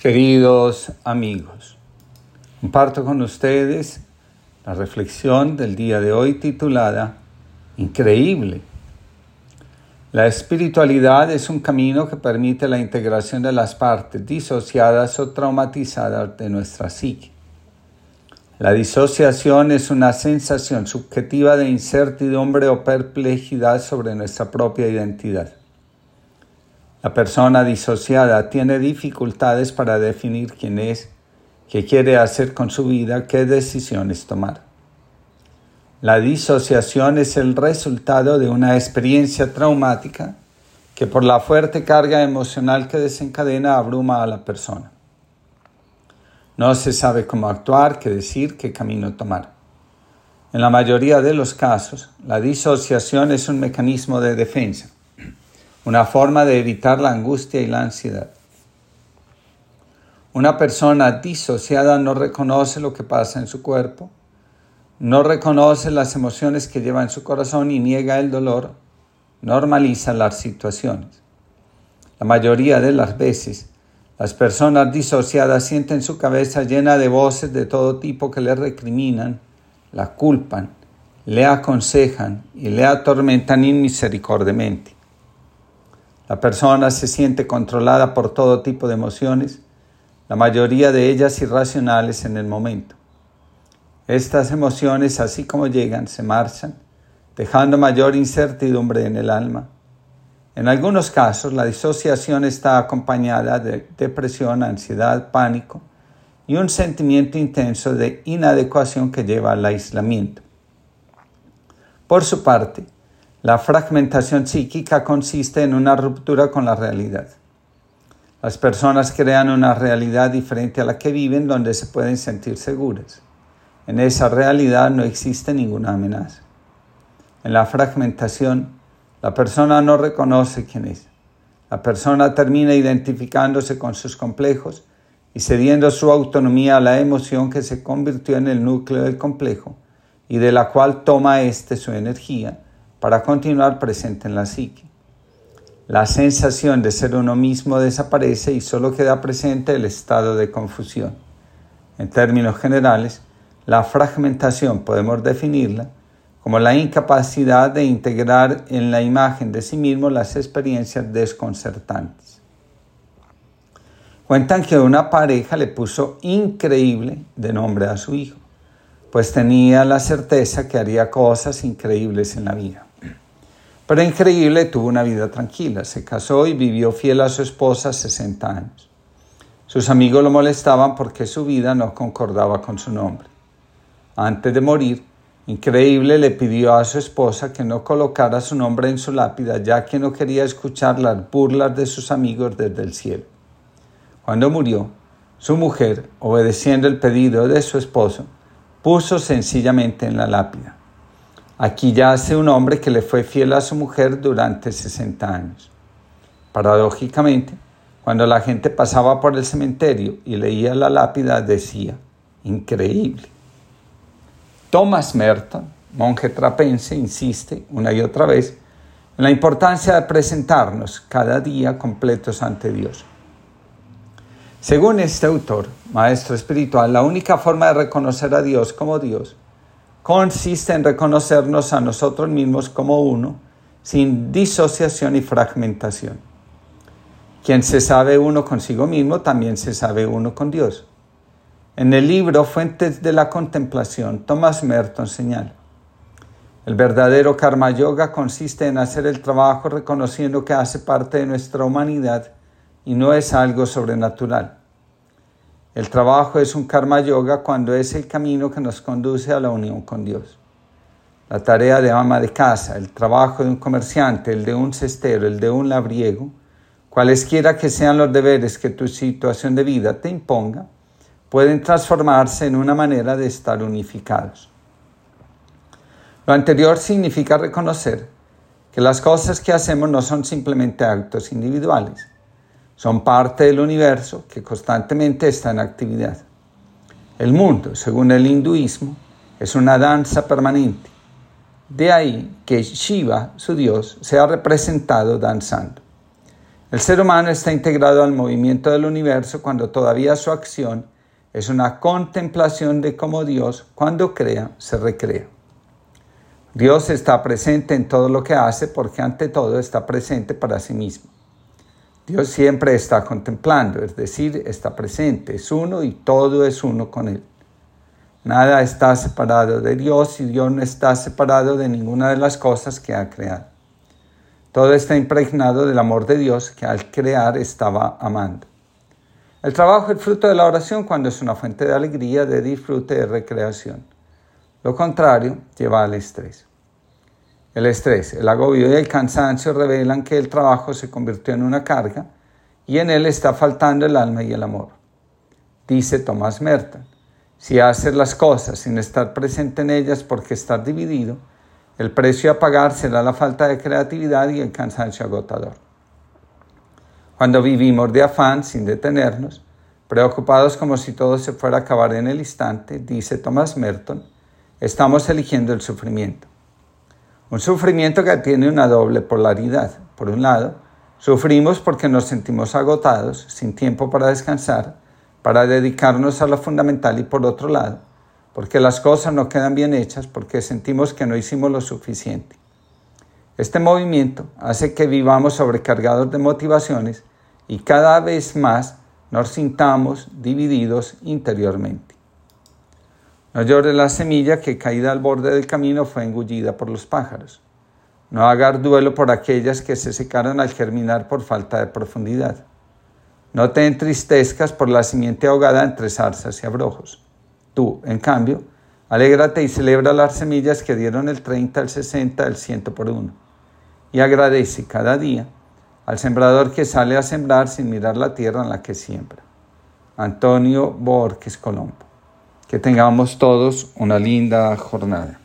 Queridos amigos, comparto con ustedes la reflexión del día de hoy titulada Increíble. La espiritualidad es un camino que permite la integración de las partes disociadas o traumatizadas de nuestra psique. La disociación es una sensación subjetiva de incertidumbre o perplejidad sobre nuestra propia identidad. La persona disociada tiene dificultades para definir quién es, qué quiere hacer con su vida, qué decisiones tomar. La disociación es el resultado de una experiencia traumática que por la fuerte carga emocional que desencadena abruma a la persona. No se sabe cómo actuar, qué decir, qué camino tomar. En la mayoría de los casos, la disociación es un mecanismo de defensa una forma de evitar la angustia y la ansiedad. Una persona disociada no reconoce lo que pasa en su cuerpo, no reconoce las emociones que lleva en su corazón y niega el dolor, normaliza las situaciones. La mayoría de las veces, las personas disociadas sienten su cabeza llena de voces de todo tipo que le recriminan, la culpan, le aconsejan y le atormentan inmisericordiamente. La persona se siente controlada por todo tipo de emociones, la mayoría de ellas irracionales en el momento. Estas emociones, así como llegan, se marchan, dejando mayor incertidumbre en el alma. En algunos casos, la disociación está acompañada de depresión, ansiedad, pánico y un sentimiento intenso de inadecuación que lleva al aislamiento. Por su parte, la fragmentación psíquica consiste en una ruptura con la realidad. Las personas crean una realidad diferente a la que viven donde se pueden sentir seguras. En esa realidad no existe ninguna amenaza. En la fragmentación, la persona no reconoce quién es. La persona termina identificándose con sus complejos y cediendo su autonomía a la emoción que se convirtió en el núcleo del complejo y de la cual toma éste su energía para continuar presente en la psique. La sensación de ser uno mismo desaparece y solo queda presente el estado de confusión. En términos generales, la fragmentación podemos definirla como la incapacidad de integrar en la imagen de sí mismo las experiencias desconcertantes. Cuentan que una pareja le puso increíble de nombre a su hijo, pues tenía la certeza que haría cosas increíbles en la vida. Pero increíble, tuvo una vida tranquila, se casó y vivió fiel a su esposa 60 años. Sus amigos lo molestaban porque su vida no concordaba con su nombre. Antes de morir, Increíble le pidió a su esposa que no colocara su nombre en su lápida, ya que no quería escuchar las burlas de sus amigos desde el cielo. Cuando murió, su mujer, obedeciendo el pedido de su esposo, puso sencillamente en la lápida, Aquí yace un hombre que le fue fiel a su mujer durante 60 años. Paradójicamente, cuando la gente pasaba por el cementerio y leía la lápida, decía, increíble. Thomas Merton, monje trapense, insiste una y otra vez en la importancia de presentarnos cada día completos ante Dios. Según este autor, maestro espiritual, la única forma de reconocer a Dios como Dios consiste en reconocernos a nosotros mismos como uno, sin disociación y fragmentación. Quien se sabe uno consigo mismo, también se sabe uno con Dios. En el libro Fuentes de la Contemplación, Thomas Merton señala, el verdadero karma yoga consiste en hacer el trabajo reconociendo que hace parte de nuestra humanidad y no es algo sobrenatural. El trabajo es un karma yoga cuando es el camino que nos conduce a la unión con Dios. La tarea de ama de casa, el trabajo de un comerciante, el de un cestero, el de un labriego, cualesquiera que sean los deberes que tu situación de vida te imponga, pueden transformarse en una manera de estar unificados. Lo anterior significa reconocer que las cosas que hacemos no son simplemente actos individuales, son parte del universo que constantemente está en actividad. El mundo, según el hinduismo, es una danza permanente. De ahí que Shiva, su dios, sea representado danzando. El ser humano está integrado al movimiento del universo cuando todavía su acción es una contemplación de cómo Dios, cuando crea, se recrea. Dios está presente en todo lo que hace porque ante todo está presente para sí mismo. Dios siempre está contemplando, es decir, está presente, es uno y todo es uno con Él. Nada está separado de Dios y Dios no está separado de ninguna de las cosas que ha creado. Todo está impregnado del amor de Dios que al crear estaba amando. El trabajo es fruto de la oración cuando es una fuente de alegría, de disfrute, de recreación. Lo contrario lleva al estrés. El estrés, el agobio y el cansancio revelan que el trabajo se convirtió en una carga y en él está faltando el alma y el amor. Dice Tomás Merton, si haces las cosas sin estar presente en ellas porque estás dividido, el precio a pagar será la falta de creatividad y el cansancio agotador. Cuando vivimos de afán sin detenernos, preocupados como si todo se fuera a acabar en el instante, dice Thomas Merton, estamos eligiendo el sufrimiento. Un sufrimiento que tiene una doble polaridad. Por un lado, sufrimos porque nos sentimos agotados, sin tiempo para descansar, para dedicarnos a lo fundamental y por otro lado, porque las cosas no quedan bien hechas, porque sentimos que no hicimos lo suficiente. Este movimiento hace que vivamos sobrecargados de motivaciones y cada vez más nos sintamos divididos interiormente. No llore la semilla que caída al borde del camino fue engullida por los pájaros. No hagas duelo por aquellas que se secaron al germinar por falta de profundidad. No te entristezcas por la simiente ahogada entre zarzas y abrojos. Tú, en cambio, alégrate y celebra las semillas que dieron el 30, el 60, el 100 por uno. Y agradece cada día al sembrador que sale a sembrar sin mirar la tierra en la que siembra. Antonio Borges Colombo. Que tengamos todos una linda jornada.